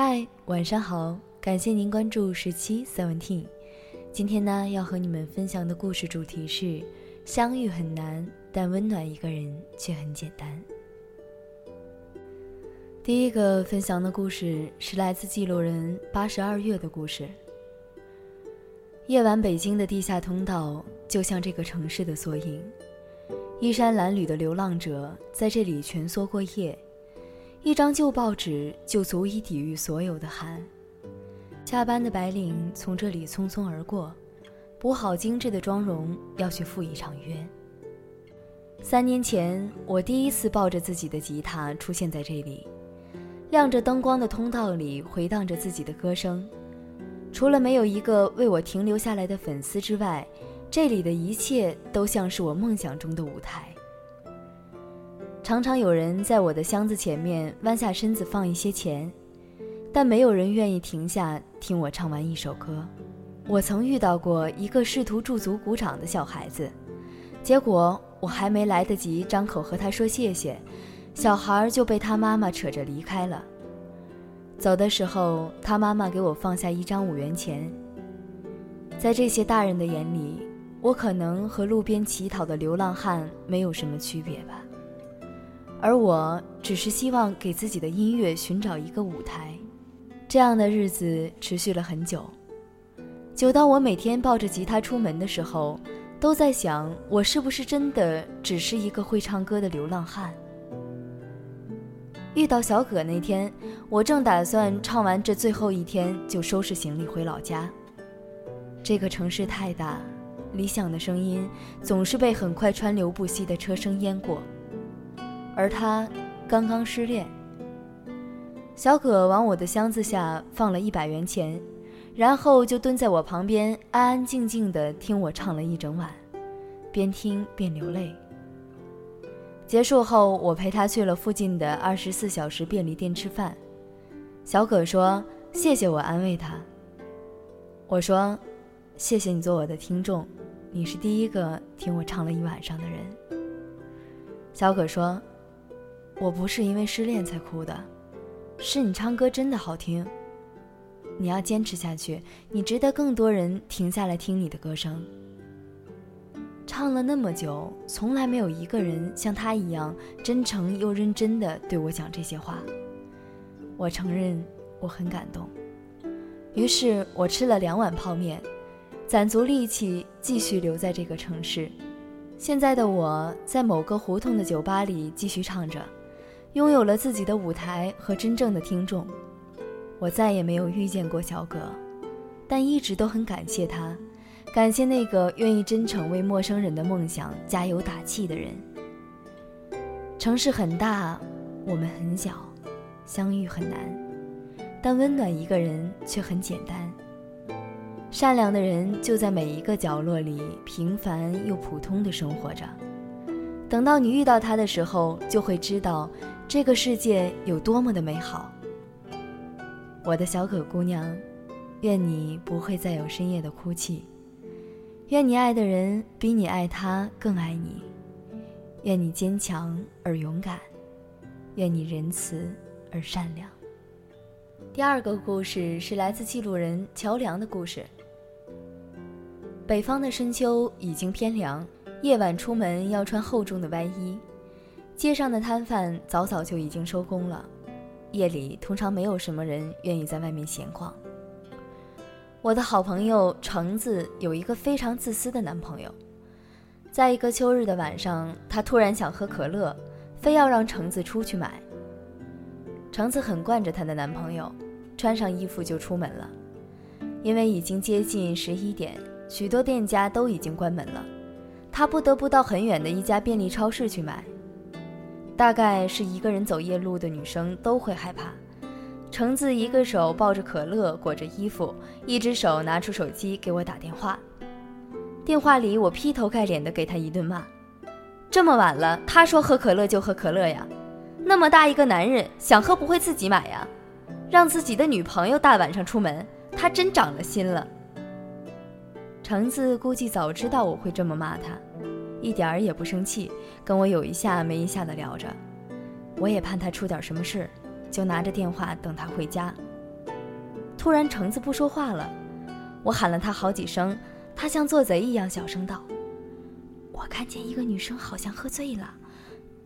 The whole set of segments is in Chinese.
嗨，晚上好，感谢您关注十七 Seventeen。今天呢，要和你们分享的故事主题是：相遇很难，但温暖一个人却很简单。第一个分享的故事是来自记录人八十二月的故事。夜晚北京的地下通道就像这个城市的缩影，衣衫褴褛的流浪者在这里蜷缩过夜。一张旧报纸就足以抵御所有的寒。下班的白领从这里匆匆而过，补好精致的妆容，要去赴一场约。三年前，我第一次抱着自己的吉他出现在这里，亮着灯光的通道里回荡着自己的歌声。除了没有一个为我停留下来的粉丝之外，这里的一切都像是我梦想中的舞台。常常有人在我的箱子前面弯下身子放一些钱，但没有人愿意停下听我唱完一首歌。我曾遇到过一个试图驻足鼓掌的小孩子，结果我还没来得及张口和他说谢谢，小孩就被他妈妈扯着离开了。走的时候，他妈妈给我放下一张五元钱。在这些大人的眼里，我可能和路边乞讨的流浪汉没有什么区别吧。而我只是希望给自己的音乐寻找一个舞台，这样的日子持续了很久，久到我每天抱着吉他出门的时候，都在想我是不是真的只是一个会唱歌的流浪汉。遇到小葛那天，我正打算唱完这最后一天就收拾行李回老家。这个城市太大，理想的声音总是被很快川流不息的车声淹过。而他刚刚失恋。小葛往我的箱子下放了一百元钱，然后就蹲在我旁边，安安静静地听我唱了一整晚，边听边流泪。结束后，我陪他去了附近的二十四小时便利店吃饭。小葛说：“谢谢我安慰他。”我说：“谢谢你做我的听众，你是第一个听我唱了一晚上的人。”小葛说。我不是因为失恋才哭的，是你唱歌真的好听。你要坚持下去，你值得更多人停下来听你的歌声。唱了那么久，从来没有一个人像他一样真诚又认真的对我讲这些话。我承认我很感动，于是我吃了两碗泡面，攒足力气继续留在这个城市。现在的我在某个胡同的酒吧里继续唱着。拥有了自己的舞台和真正的听众，我再也没有遇见过小葛，但一直都很感谢他，感谢那个愿意真诚为陌生人的梦想加油打气的人。城市很大，我们很小，相遇很难，但温暖一个人却很简单。善良的人就在每一个角落里平凡又普通的生活着，等到你遇到他的时候，就会知道。这个世界有多么的美好，我的小可姑娘，愿你不会再有深夜的哭泣，愿你爱的人比你爱他更爱你，愿你坚强而勇敢，愿你仁慈而善良。第二个故事是来自记录人乔梁的故事。北方的深秋已经偏凉，夜晚出门要穿厚重的外衣。街上的摊贩早早就已经收工了，夜里通常没有什么人愿意在外面闲逛。我的好朋友橙子有一个非常自私的男朋友，在一个秋日的晚上，他突然想喝可乐，非要让橙子出去买。橙子很惯着她的男朋友，穿上衣服就出门了，因为已经接近十一点，许多店家都已经关门了，他不得不到很远的一家便利超市去买。大概是一个人走夜路的女生都会害怕。橙子一个手抱着可乐，裹着衣服，一只手拿出手机给我打电话。电话里我劈头盖脸的给他一顿骂：“这么晚了，他说喝可乐就喝可乐呀？那么大一个男人，想喝不会自己买呀？让自己的女朋友大晚上出门，他真长了心了。”橙子估计早知道我会这么骂他。一点儿也不生气，跟我有一下没一下的聊着。我也盼他出点什么事，就拿着电话等他回家。突然橙子不说话了，我喊了他好几声，他像做贼一样小声道：“我看见一个女生好像喝醉了，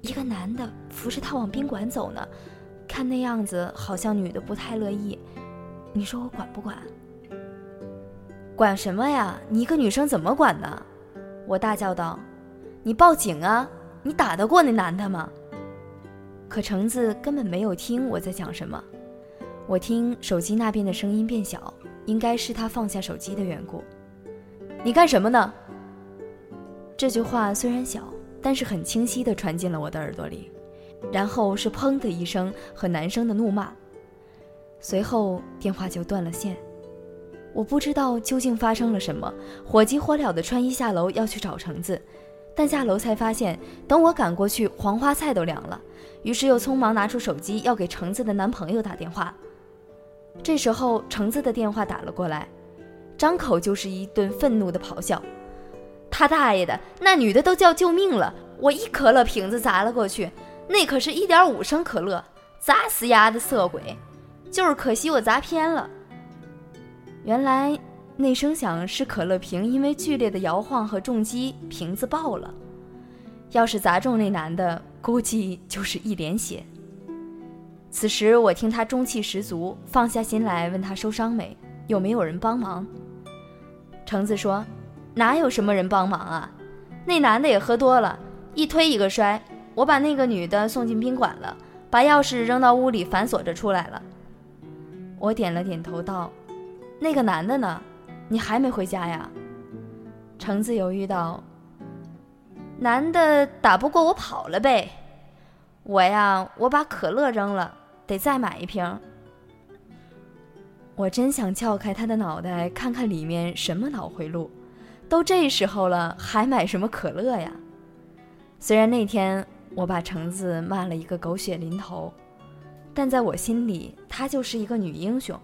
一个男的扶着她往宾馆走呢，看那样子好像女的不太乐意，你说我管不管？”“管什么呀？你一个女生怎么管呢？”我大叫道：“你报警啊！你打得过那男的吗？”可橙子根本没有听我在讲什么。我听手机那边的声音变小，应该是他放下手机的缘故。你干什么呢？这句话虽然小，但是很清晰地传进了我的耳朵里。然后是砰的一声和男生的怒骂，随后电话就断了线。我不知道究竟发生了什么，火急火燎地穿衣下楼要去找橙子，但下楼才发现，等我赶过去，黄花菜都凉了。于是又匆忙拿出手机要给橙子的男朋友打电话。这时候，橙子的电话打了过来，张口就是一顿愤怒的咆哮：“他大爷的，那女的都叫救命了！我一可乐瓶子砸了过去，那可是一点五升可乐，砸死丫的色鬼！就是可惜我砸偏了。原来那声响是可乐瓶因为剧烈的摇晃和重击，瓶子爆了。要是砸中那男的，估计就是一脸血。”此时我听他中气十足，放下心来问他受伤没，有没有人帮忙。橙子说：“哪有什么人帮忙啊？那男的也喝多了，一推一个摔，我把那个女的送进宾馆了，把钥匙扔到屋里反锁着出来了。”我点了点头道：“那个男的呢？你还没回家呀？”橙子犹豫道：“男的打不过我跑了呗。我呀，我把可乐扔了。”得再买一瓶。我真想撬开他的脑袋，看看里面什么脑回路。都这时候了，还买什么可乐呀？虽然那天我把橙子骂了一个狗血淋头，但在我心里，她就是一个女英雄，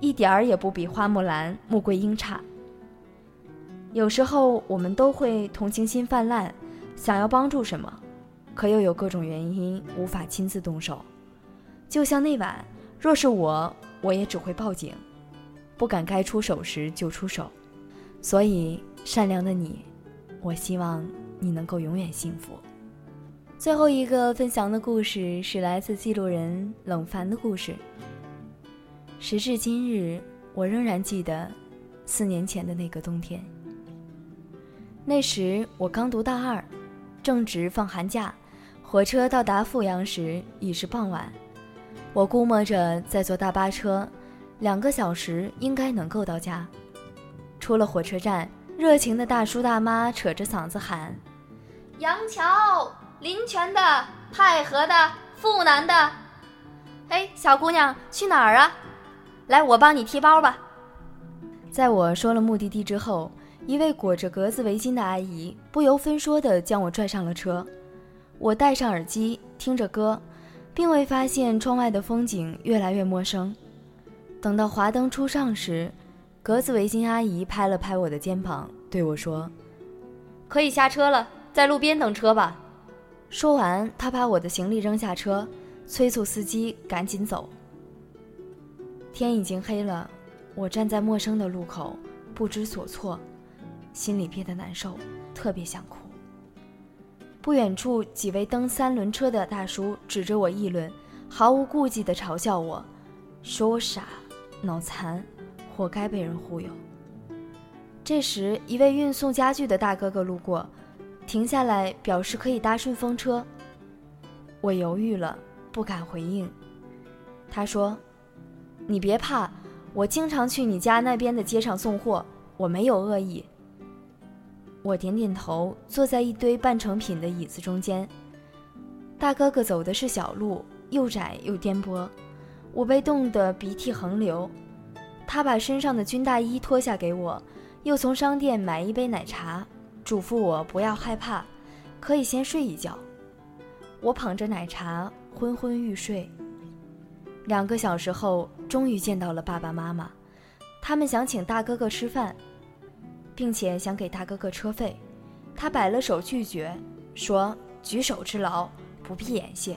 一点儿也不比花木兰、穆桂英差。有时候我们都会同情心泛滥，想要帮助什么，可又有各种原因无法亲自动手。就像那晚，若是我，我也只会报警，不敢该出手时就出手。所以，善良的你，我希望你能够永远幸福。最后一个分享的故事是来自记录人冷凡的故事。时至今日，我仍然记得四年前的那个冬天。那时我刚读大二，正值放寒假，火车到达阜阳时已是傍晚。我估摸着再坐大巴车，两个小时应该能够到家。出了火车站，热情的大叔大妈扯着嗓子喊：“杨桥、临泉的、太和的、阜南的，哎，小姑娘去哪儿啊？来，我帮你提包吧。”在我说了目的地之后，一位裹着格子围巾的阿姨不由分说地将我拽上了车。我戴上耳机，听着歌。并未发现窗外的风景越来越陌生。等到华灯初上时，格子围巾阿姨拍了拍我的肩膀，对我说：“可以下车了，在路边等车吧。”说完，她把我的行李扔下车，催促司机赶紧走。天已经黑了，我站在陌生的路口，不知所措，心里憋得难受，特别想哭。不远处，几位蹬三轮车的大叔指着我议论，毫无顾忌地嘲笑我，说我傻、脑残，活该被人忽悠。这时，一位运送家具的大哥哥路过，停下来表示可以搭顺风车。我犹豫了，不敢回应。他说：“你别怕，我经常去你家那边的街上送货，我没有恶意。”我点点头，坐在一堆半成品的椅子中间。大哥哥走的是小路，又窄又颠簸，我被冻得鼻涕横流。他把身上的军大衣脱下给我，又从商店买一杯奶茶，嘱咐我不要害怕，可以先睡一觉。我捧着奶茶昏昏欲睡。两个小时后，终于见到了爸爸妈妈，他们想请大哥哥吃饭。并且想给大哥哥车费，他摆了手拒绝，说：“举手之劳，不必言谢。”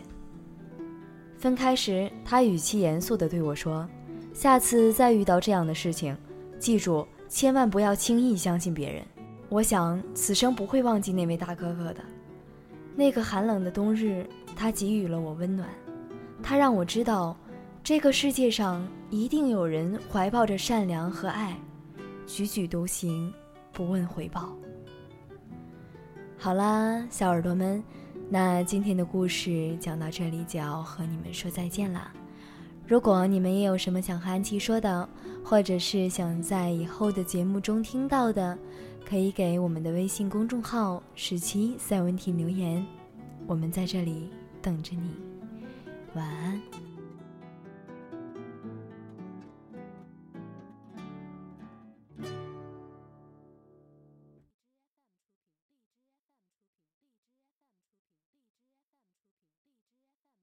分开时，他语气严肃地对我说：“下次再遇到这样的事情，记住千万不要轻易相信别人。我想此生不会忘记那位大哥哥的。那个寒冷的冬日，他给予了我温暖，他让我知道，这个世界上一定有人怀抱着善良和爱，举举都行，不问回报。好啦，小耳朵们，那今天的故事讲到这里就要和你们说再见啦。如果你们也有什么想和安琪说的，或者是想在以后的节目中听到的，可以给我们的微信公众号“十七赛文婷”留言，我们在这里等着你。晚安。